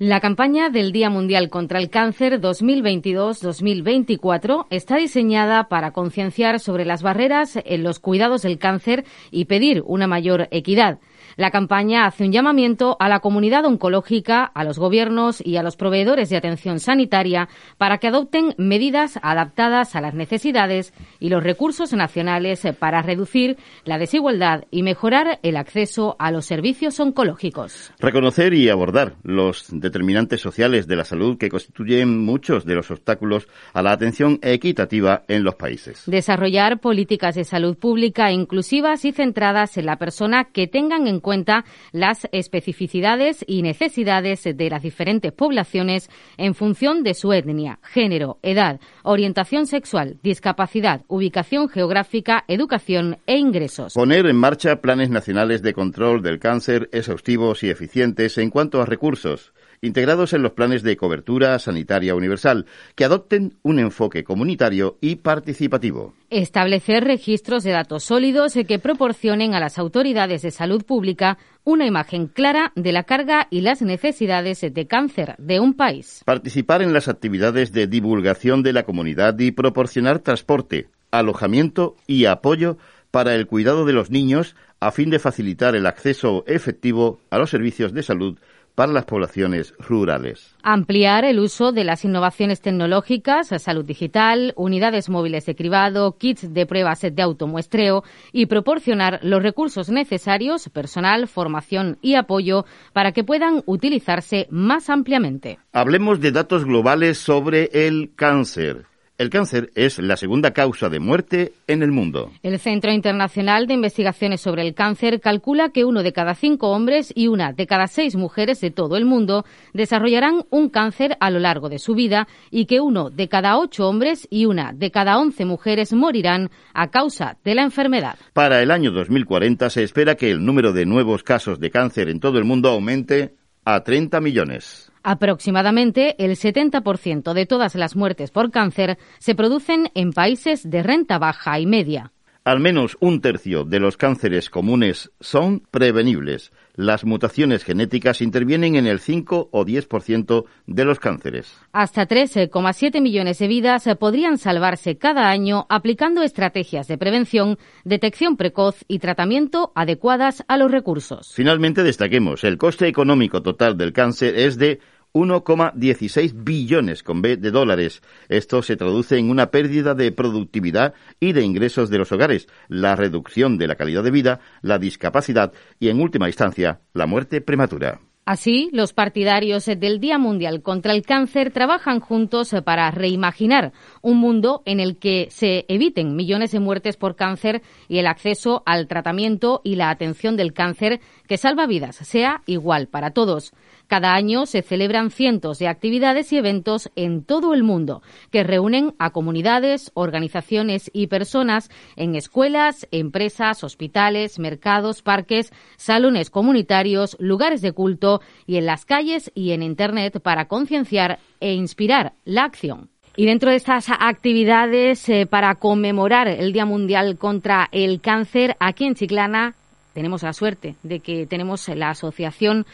La campaña del Día Mundial contra el Cáncer 2022-2024 está diseñada para concienciar sobre las barreras en los cuidados del cáncer y pedir una mayor equidad. La campaña hace un llamamiento a la comunidad oncológica, a los gobiernos y a los proveedores de atención sanitaria para que adopten medidas adaptadas a las necesidades y los recursos nacionales para reducir la desigualdad y mejorar el acceso a los servicios oncológicos. Reconocer y abordar los determinantes sociales de la salud que constituyen muchos de los obstáculos a la atención equitativa en los países. Desarrollar políticas de salud pública inclusivas y centradas en la persona que tengan en cuenta las especificidades y necesidades de las diferentes poblaciones en función de su etnia, género, edad, orientación sexual, discapacidad, ubicación geográfica, educación e ingresos. Poner en marcha planes nacionales de control del cáncer exhaustivos y eficientes en cuanto a recursos integrados en los planes de cobertura sanitaria universal, que adopten un enfoque comunitario y participativo. Establecer registros de datos sólidos que proporcionen a las autoridades de salud pública una imagen clara de la carga y las necesidades de cáncer de un país. Participar en las actividades de divulgación de la comunidad y proporcionar transporte, alojamiento y apoyo para el cuidado de los niños a fin de facilitar el acceso efectivo a los servicios de salud para las poblaciones rurales. Ampliar el uso de las innovaciones tecnológicas, salud digital, unidades móviles de cribado, kits de pruebas de automuestreo y proporcionar los recursos necesarios, personal, formación y apoyo para que puedan utilizarse más ampliamente. Hablemos de datos globales sobre el cáncer. El cáncer es la segunda causa de muerte en el mundo. El Centro Internacional de Investigaciones sobre el Cáncer calcula que uno de cada cinco hombres y una de cada seis mujeres de todo el mundo desarrollarán un cáncer a lo largo de su vida y que uno de cada ocho hombres y una de cada once mujeres morirán a causa de la enfermedad. Para el año 2040 se espera que el número de nuevos casos de cáncer en todo el mundo aumente a 30 millones. Aproximadamente el 70% de todas las muertes por cáncer se producen en países de renta baja y media. Al menos un tercio de los cánceres comunes son prevenibles. Las mutaciones genéticas intervienen en el 5 o 10% de los cánceres. Hasta 13,7 millones de vidas podrían salvarse cada año aplicando estrategias de prevención, detección precoz y tratamiento adecuadas a los recursos. Finalmente, destaquemos, el coste económico total del cáncer es de 1,16 billones con B de dólares. Esto se traduce en una pérdida de productividad y de ingresos de los hogares, la reducción de la calidad de vida, la discapacidad y, en última instancia, la muerte prematura. Así, los partidarios del Día Mundial contra el Cáncer trabajan juntos para reimaginar un mundo en el que se eviten millones de muertes por cáncer y el acceso al tratamiento y la atención del cáncer que salva vidas sea igual para todos. Cada año se celebran cientos de actividades y eventos en todo el mundo que reúnen a comunidades, organizaciones y personas en escuelas, empresas, hospitales, mercados, parques, salones comunitarios, lugares de culto y en las calles y en Internet para concienciar e inspirar la acción. Y dentro de estas actividades eh, para conmemorar el Día Mundial contra el Cáncer, aquí en Chiclana tenemos la suerte de que tenemos la Asociación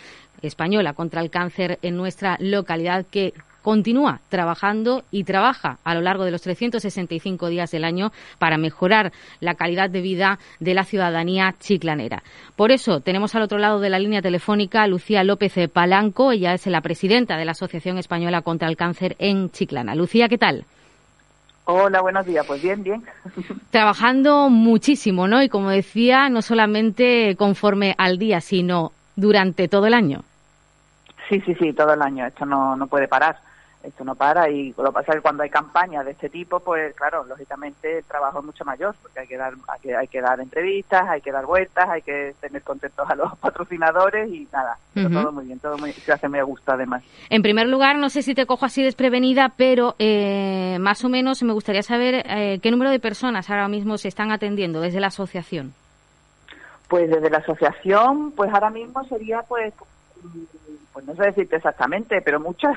Española contra el Cáncer en nuestra localidad que continúa trabajando y trabaja a lo largo de los 365 días del año para mejorar la calidad de vida de la ciudadanía chiclanera. Por eso tenemos al otro lado de la línea telefónica a Lucía López Palanco. Ella es la presidenta de la Asociación Española contra el Cáncer en Chiclana. Lucía, ¿qué tal? Hola, buenos días. Pues bien, bien. Trabajando muchísimo, ¿no? Y como decía, no solamente conforme al día, sino durante todo el año. Sí, sí, sí, todo el año. Esto no, no puede parar. esto no para y lo que pasa es que cuando hay campañas de este tipo, pues claro, lógicamente el trabajo es mucho mayor, porque hay que dar hay que, hay que dar entrevistas, hay que dar vueltas, hay que tener contentos a los patrocinadores y nada, todo muy bien, todo muy, se hace me gusta además. En primer lugar, no sé si te cojo así desprevenida, pero eh, más o menos me gustaría saber eh, qué número de personas ahora mismo se están atendiendo desde la asociación. Pues desde la asociación, pues ahora mismo sería pues pues no sé decirte exactamente, pero muchas.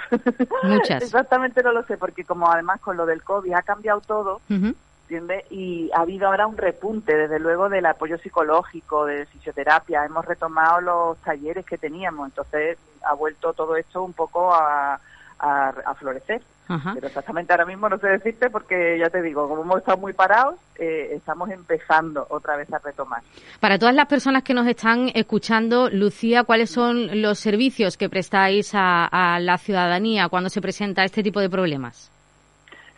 Muchas. exactamente no lo sé, porque como además con lo del COVID ha cambiado todo, ¿entiendes? Y ha habido ahora un repunte, desde luego, del apoyo psicológico, de fisioterapia. Hemos retomado los talleres que teníamos, entonces ha vuelto todo esto un poco a, a florecer. Pero exactamente ahora mismo no sé decirte porque ya te digo, como hemos estado muy parados, eh, estamos empezando otra vez a retomar. Para todas las personas que nos están escuchando, Lucía, ¿cuáles son los servicios que prestáis a, la ciudadanía cuando se presenta este tipo de problemas?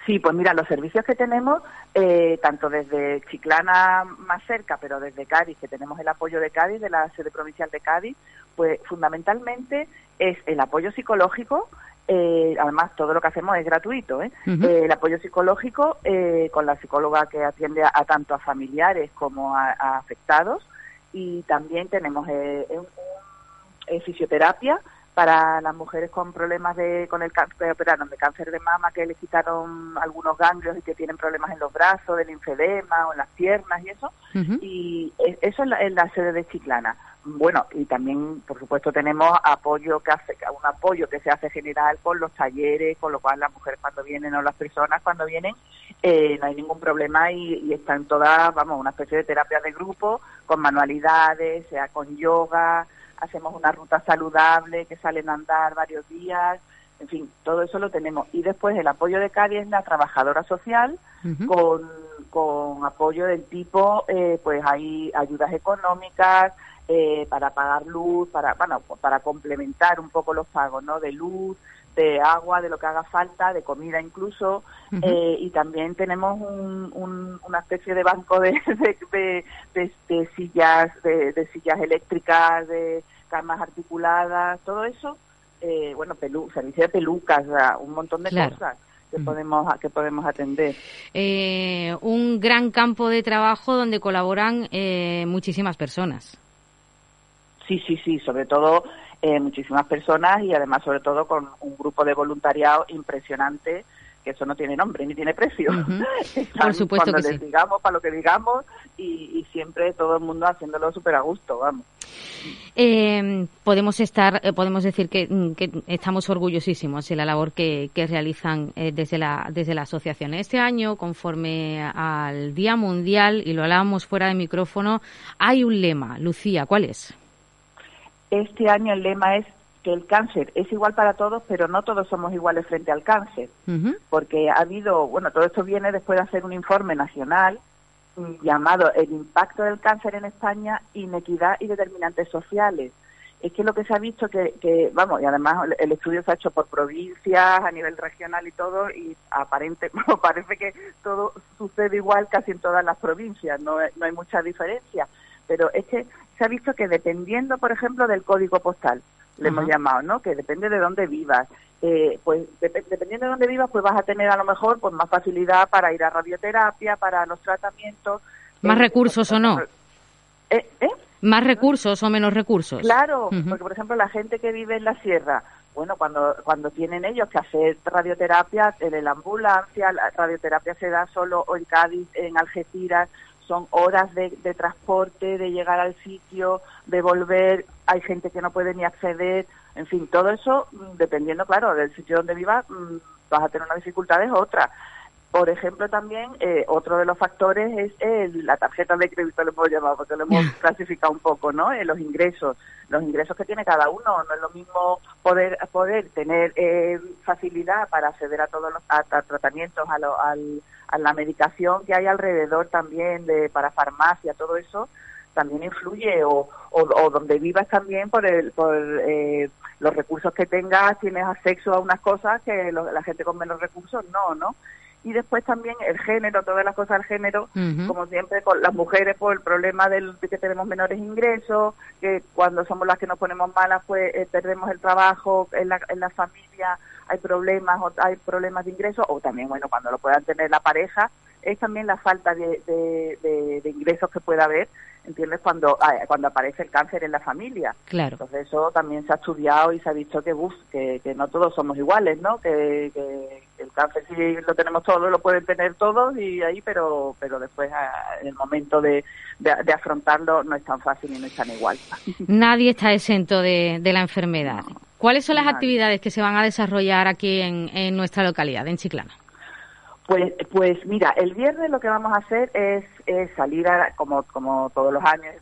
Sí, pues mira, los servicios que tenemos, eh, tanto desde Chiclana más cerca, pero desde Cádiz, que tenemos el apoyo de Cádiz, de la sede provincial de Cádiz, pues fundamentalmente es el apoyo psicológico, eh, además, todo lo que hacemos es gratuito. ¿eh? eh el apoyo psicológico eh, con la psicóloga que atiende a, tanto a familiares como a, afectados. Y también tenemos fisioterapia para las mujeres con problemas de con el cáncer operaron de cáncer de mama que le quitaron algunos ganglios y que tienen problemas en los brazos del linfedema o en las piernas y eso y eso es en la sede de Chiclana. Bueno, y también, por supuesto, tenemos apoyo que hace, un apoyo que se hace general con los talleres, con lo cual las mujeres cuando vienen o las personas cuando vienen eh, no hay ningún problema y, están todas, vamos, una especie de terapia de grupo con manualidades, sea con yoga, hacemos una ruta saludable que salen a andar varios días, en fin, todo eso lo tenemos. Y después el apoyo de Cádiz es la trabajadora social con, con apoyo del tipo, eh, pues hay ayudas económicas, eh, para pagar luz, para, bueno, para complementar un poco los pagos, ¿no? De luz, de agua, de lo que haga falta, de comida incluso, eh, y también tenemos un, una especie de banco de, de, sillas, de, sillas eléctricas, de camas articuladas, todo eso, eh, bueno, pelu servicio de pelucas, un montón de cosas que podemos que podemos atender. un gran campo de trabajo donde colaboran muchísimas personas. Sí, sí, sí, sobre todo eh, muchísimas personas y además sobre todo con un grupo de voluntariado impresionante que eso no tiene nombre ni tiene precio. Por supuesto Cuando que les digamos, para lo que digamos y, siempre todo el mundo haciéndolo súper a gusto, vamos. Eh, podemos estar, eh, podemos decir que, estamos orgullosísimos de la labor que, que realizan desde la desde la asociación. Este año, conforme al Día Mundial y lo hablábamos fuera de micrófono, hay un lema. Lucía, ¿cuál es? Este año el lema es que el cáncer es igual para todos, pero no todos somos iguales frente al cáncer, porque ha habido, bueno, todo esto viene después de hacer un informe nacional mm, llamado El impacto del cáncer en España, inequidad y determinantes sociales. Es que lo que se ha visto que, que, vamos, y además el estudio se ha hecho por provincias, a nivel regional y todo, y aparente, parece que todo sucede igual casi en todas las provincias, no, no hay mucha diferencia. Pero es que se ha visto que dependiendo, por ejemplo, del código postal, le hemos llamado, ¿no? Que depende de dónde vivas. Eh, pues dependiendo de dónde vivas, pues vas a tener a lo mejor pues más facilidad para ir a radioterapia, para los tratamientos. ¿Más eh, recursos o no? ¿Eh? ¿Eh? ¿Más recursos o menos recursos? Claro, porque por ejemplo la gente que vive en la sierra, bueno, cuando, cuando tienen ellos que hacer radioterapia en la ambulancia, la radioterapia se da solo en Cádiz, en Algeciras, son horas de, transporte, de llegar al sitio, de volver, hay gente que no puede ni acceder, en fin, todo eso, mm, dependiendo, claro, del sitio donde vivas, mm, vas a tener una dificultad es otra. Por ejemplo, también eh, otro de los factores es la tarjeta de crédito, lo hemos llamado, porque lo hemos clasificado un poco, ¿no? Eh, los ingresos, los ingresos que tiene cada uno. No es lo mismo poder poder tener eh, facilidad para acceder a todos los a, tratamientos, a, lo, al, a la medicación que hay alrededor también de para farmacia, todo eso también influye o, o, donde vivas también por el por eh, los recursos que tengas tienes acceso a unas cosas que la gente con menos recursos no no y después también el género, todas las cosas del género, como siempre con las mujeres por el problema del, de que tenemos menores ingresos, que cuando somos las que nos ponemos malas pues eh, perdemos el trabajo en la, en la familia, hay problemas o hay problemas de ingresos o también bueno cuando lo puedan tener la pareja es también la falta de, de, ingresos que pueda haber entiendes cuando ah, cuando aparece el cáncer en la familia. Claro. Entonces eso también se ha estudiado y se ha visto que que, que no todos somos iguales no que, el cáncer sí lo tenemos todos lo pueden tener todos y ahí pero pero después ah, en el momento de, de, afrontarlo no es tan fácil y no es tan igual. Nadie está exento de, la enfermedad ¿Cuáles son las actividades que se van a desarrollar aquí en, en nuestra localidad, en Chiclana? Pues, pues mira, el viernes lo que vamos a hacer es, salir, a, como, como todos los años,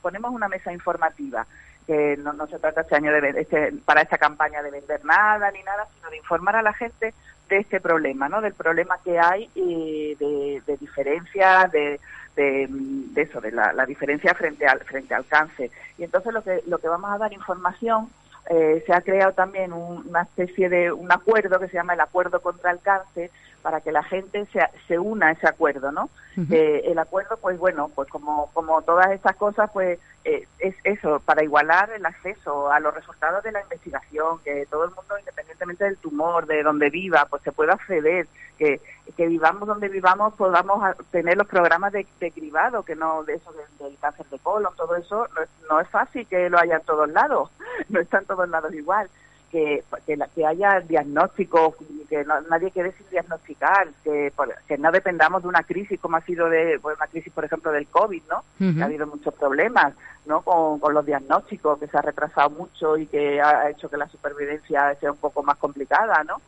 ponemos una mesa informativa, que no, no se trata este año de este, para esta campaña de vender nada ni nada, sino de informar a la gente de este problema, ¿no? Del problema que hay y de, de diferencia, de, de, eso, de la, la, diferencia frente al frente al cáncer. Y entonces lo que lo que vamos a dar información eh, se ha creado también una especie de un acuerdo que se llama el Acuerdo contra el Cáncer para que la gente se, se una a ese acuerdo, ¿no? Eh, el acuerdo, pues bueno, pues como, como todas estas cosas, pues eh, es eso, para igualar el acceso a los resultados de la investigación, que todo el mundo, independientemente del tumor, de donde viva, pues se pueda acceder, que, que vivamos donde vivamos, podamos tener los programas de, de cribado, que no de eso del, cáncer de colon, todo eso, no es, no es fácil que lo haya en todos lados, no en todos lados igual que, que, que haya diagnósticos, que nadie quede sin diagnosticar, que, que no dependamos de una crisis como ha sido de una crisis, por ejemplo, del COVID, ¿no? ha habido muchos problemas, ¿no? Con, con, los diagnósticos, que se ha retrasado mucho y que ha hecho que la supervivencia sea un poco más complicada, ¿no?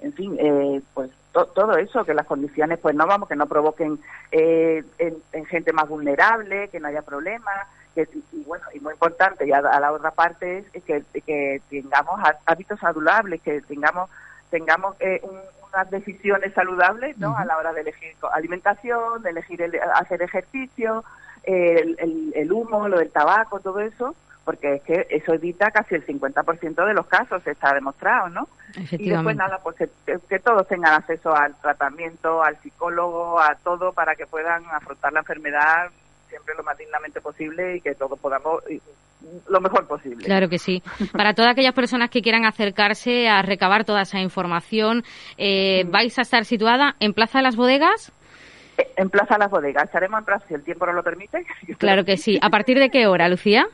En fin, eh, pues todo eso, que las condiciones, pues no vamos, que no provoquen eh, en gente más vulnerable, que no haya problemas, y bueno, y muy importante, y a, la otra parte es que, que tengamos hábitos saludables, que tengamos tengamos eh, unas decisiones saludables ¿no? a la hora de elegir alimentación, de elegir hacer ejercicio, el, el, humo, lo del tabaco, todo eso, porque es que eso evita casi el 50% de los casos, está demostrado, ¿no? Y después nada, pues que, todos tengan acceso al tratamiento, al psicólogo, a todo, para que puedan afrontar la enfermedad siempre lo más dignamente posible y que todos podamos lo mejor posible. Claro que sí. Para todas aquellas personas que quieran acercarse a recabar toda esa información, eh, ¿vais a estar situada en Plaza de las Bodegas? En Plaza de las Bodegas. Estaremos en Plaza, si el tiempo no lo permite. Claro que sí. ¿A partir de qué hora, Lucía?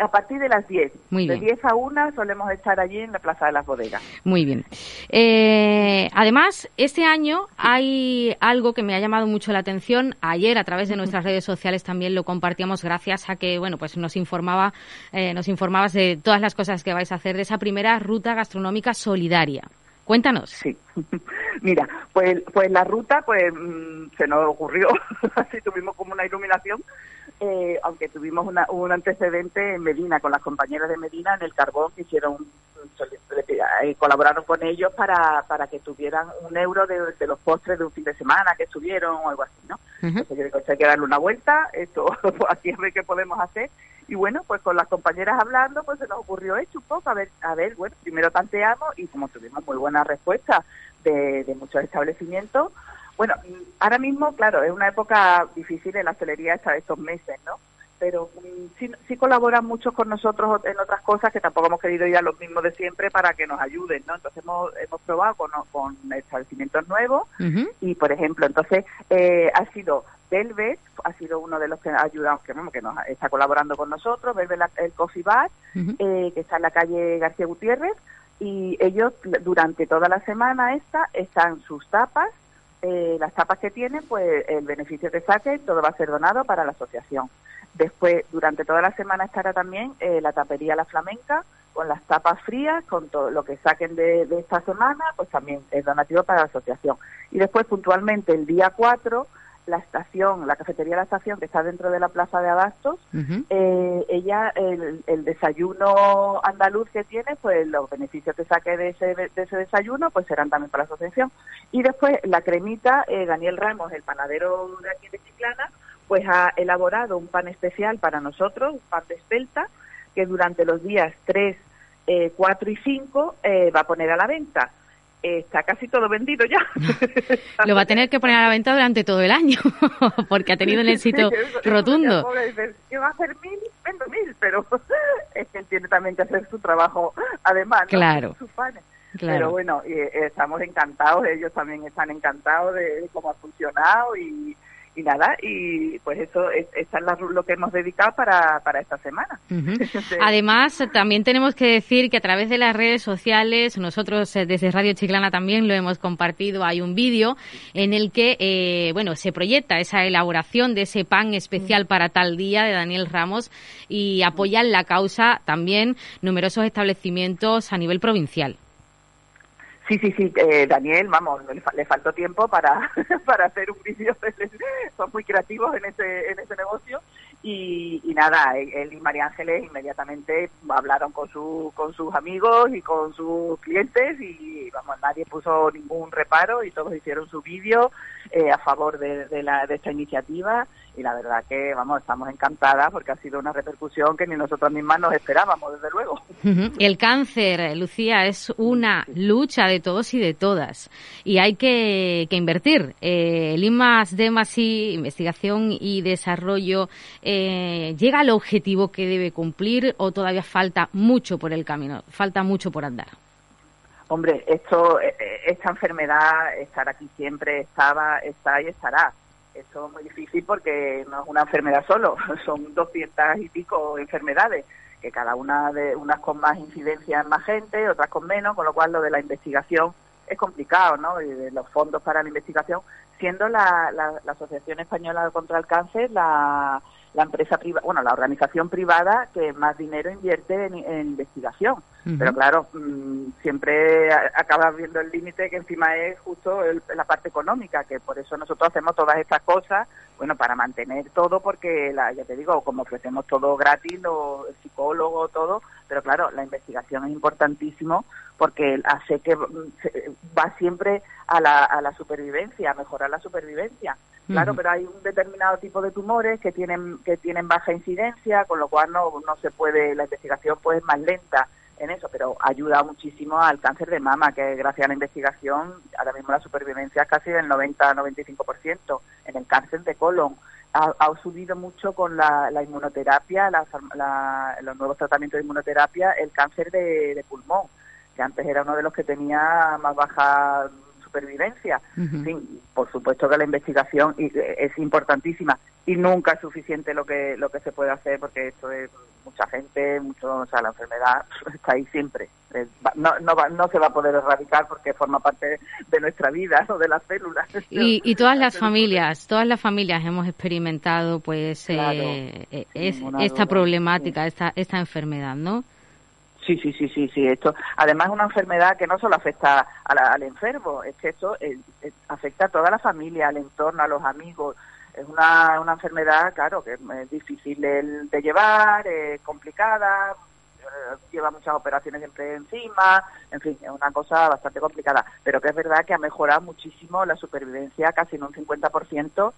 A partir de las 10. de 10 a 1 solemos estar allí en la Plaza de las Bodegas. Muy bien. Eh, además, este año hay algo que me ha llamado mucho la atención. Ayer, a través de nuestras redes sociales, también lo compartíamos gracias a que, bueno, pues nos informaba, eh, nos informabas de todas las cosas que vais a hacer de esa primera ruta gastronómica solidaria. Cuéntanos. Sí. Mira, pues, pues la ruta, pues mm, se nos ocurrió, así tuvimos como una iluminación eh, aunque tuvimos un antecedente en Medina, con las compañeras de Medina en el carbón, que hicieron, eh, colaboraron con ellos para, para que tuvieran un euro de, los postres de un fin de semana que estuvieron o algo así, ¿no? Entonces yo digo, hay que darle una vuelta, esto, aquí es ver qué podemos hacer. Y bueno, pues con las compañeras hablando, pues se nos ocurrió hecho un poco, a ver, a ver, bueno, primero tanteamos y como tuvimos muy buena respuesta de, de muchos establecimientos, bueno, ahora mismo, claro, es una época difícil en la hostelería esta, estos meses, ¿no? Pero mm, sí, sí, colaboran mucho con nosotros en otras cosas que tampoco hemos querido ir a los mismos de siempre para que nos ayuden, ¿no? Entonces hemos, hemos probado con, con establecimientos nuevos y, por ejemplo, entonces eh, ha sido Velvet, ha sido uno de los que ha ayudado, que, que nos está colaborando con nosotros, Velvet el Coffee Bar, eh, que está en la calle García Gutiérrez, y ellos durante toda la semana esta están sus tapas eh, las tapas que tienen, pues el beneficio que saquen, todo va a ser donado para la asociación. Después, durante toda la semana estará también eh, la tapería La Flamenca, con las tapas frías, con todo lo que saquen de, esta semana, pues también es donativo para la asociación. Y después, puntualmente, el día 4, la estación, la cafetería La Estación, que está dentro de la Plaza de Abastos, eh, ella, el, desayuno andaluz que tiene, pues los beneficios que saque de ese, de ese desayuno, pues serán también para la asociación. Y después la cremita, eh, Daniel Ramos, el panadero de aquí de Chiclana, pues ha elaborado un pan especial para nosotros, un pan de espelta, que durante los días 3, 4 y 5 va a poner a la venta está casi todo vendido ya. Lo va a tener que poner a la venta durante todo el año, porque ha tenido un éxito rotundo. ¿Qué va a hacer mil? Vendo mil, pero es que él tiene también que hacer su trabajo además, Claro. Pero bueno, eh, estamos encantados, ellos también están encantados de cómo ha funcionado y, y nada, y pues eso es, es lo que hemos dedicado para, para esta semana. Además, también tenemos que decir que a través de las redes sociales, nosotros eh, desde Radio Chiclana también lo hemos compartido, hay un vídeo en el que, eh, bueno, se proyecta esa elaboración de ese pan especial mm. para tal día de Daniel Ramos y apoyan la causa también numerosos establecimientos a nivel provincial. Sí, sí, sí, eh, Daniel, vamos, le, faltó tiempo para, para hacer un vídeo, son muy creativos en ese, en ese negocio. Y, y, nada, él y María Ángeles inmediatamente hablaron con, su, con sus amigos y con sus clientes y vamos, nadie puso ningún reparo y todos hicieron su vídeo eh, a favor de, de, la, de esta iniciativa. Y la verdad que vamos estamos encantadas porque ha sido una repercusión que ni nosotros mismas nos esperábamos desde luego. El cáncer Lucía es una lucha de todos y de todas. Y hay que, que invertir. Eh, el IMAS de MASI investigación y desarrollo eh, llega al objetivo que debe cumplir o todavía falta mucho por el camino falta mucho por andar Hombre, esto, eh, esta enfermedad, estar aquí siempre, estaba, está y estará eso es muy difícil porque no es una enfermedad solo, son 200 y pico enfermedades, que cada una de unas con más incidencia en más gente, otras con menos, con lo cual lo de la investigación es complicado, ¿no? Y de los fondos para la investigación, siendo la, la, la Asociación Española contra el Cáncer la, la empresa privada, bueno, la organización privada que más dinero invierte en, investigación. Pero claro, mm, siempre acabas viendo el límite que encima es justo la parte económica, que por eso nosotros hacemos todas estas cosas, bueno, para mantener todo, porque la, ya te digo, como ofrecemos todo gratis, lo, el psicólogo, todo, pero claro, la investigación es importantísimo porque hace que mm, va siempre a la, a la supervivencia, a mejorar la supervivencia. Claro, pero hay un determinado tipo de tumores que tienen que tienen baja incidencia, con lo cual no, no se puede, la investigación pues es más lenta en eso, pero ayuda muchísimo al cáncer de mama, que gracias a la investigación ahora mismo la supervivencia es casi del 90-95%. En el cáncer de colon ha, subido mucho con la, inmunoterapia, los nuevos tratamientos de inmunoterapia, el cáncer de pulmón, que antes era uno de los que tenía más baja supervivencia. por supuesto que la investigación eh, es importantísima y nunca es suficiente lo que lo que se puede hacer porque esto es mucha gente, mucho, o sea, la enfermedad está ahí siempre. No, no, no se va a poder erradicar porque forma parte de nuestra vida, o de las células. Y, y todas las familias, todas las familias hemos experimentado pues eh, eh, es, esta problemática, esta, esta enfermedad, ¿no? Sí, sí, sí, sí, sí. Esto, además, es una enfermedad que no solo afecta al enfermo, es que esto eh, eh, afecta a toda la familia, al entorno, a los amigos. Es una, una enfermedad, claro, que es difícil de, llevar, es complicada, eh, lleva muchas operaciones siempre encima, en fin, es una cosa bastante complicada. Pero que es verdad que ha mejorado muchísimo la supervivencia, casi en un 50%,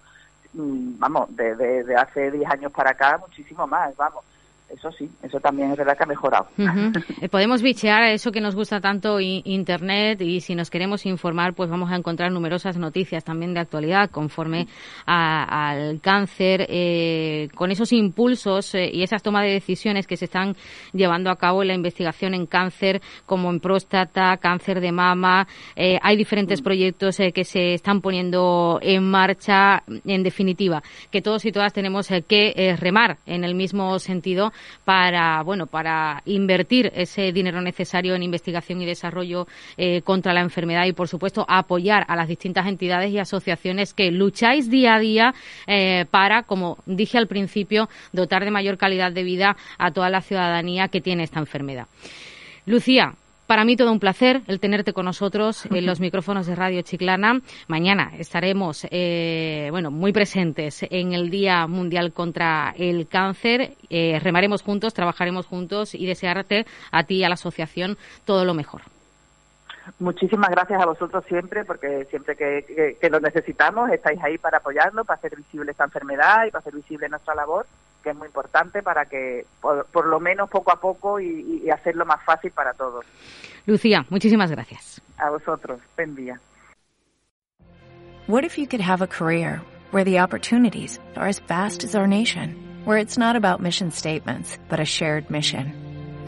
mm, vamos, de, de hace 10 años para acá, muchísimo más, vamos eso sí, eso también es verdad que ha mejorado. Eh, podemos bichear eso que nos gusta tanto Internet y si nos queremos informar, pues vamos a encontrar numerosas noticias también de actualidad conforme al cáncer, eh, con esos impulsos eh, y esas tomas de decisiones que se están llevando a cabo en la investigación en cáncer, como en próstata, cáncer de mama. hay diferentes mm. proyectos que se están poniendo en marcha. En definitiva, que todos y todas tenemos que remar en el mismo sentido para, bueno, para invertir ese dinero necesario en investigación y desarrollo eh, contra la enfermedad y, por supuesto, apoyar a las distintas entidades y asociaciones que lucháis día a día eh, para, como dije al principio, dotar de mayor calidad de vida a toda la ciudadanía que tiene esta enfermedad. Lucía, para mí todo un placer el tenerte con nosotros en los micrófonos de Radio Chiclana. Mañana estaremos, eh, bueno, muy presentes en el Día Mundial contra el Cáncer. Eh, remaremos juntos, trabajaremos juntos y desearte a ti y a la asociación todo lo mejor. Muchísimas gracias a vosotros siempre, porque siempre que, lo necesitamos estáis ahí para apoyarnos, para hacer visible esta enfermedad y para hacer visible nuestra labor, que es muy importante para que, por, lo menos poco a poco, y hacerlo más fácil para todos. Lucía, muchísimas gracias. A vosotros. Buen día. What if you could have a career where the opportunities are as vast as our nation, where it's not about mission statements, but a shared mission?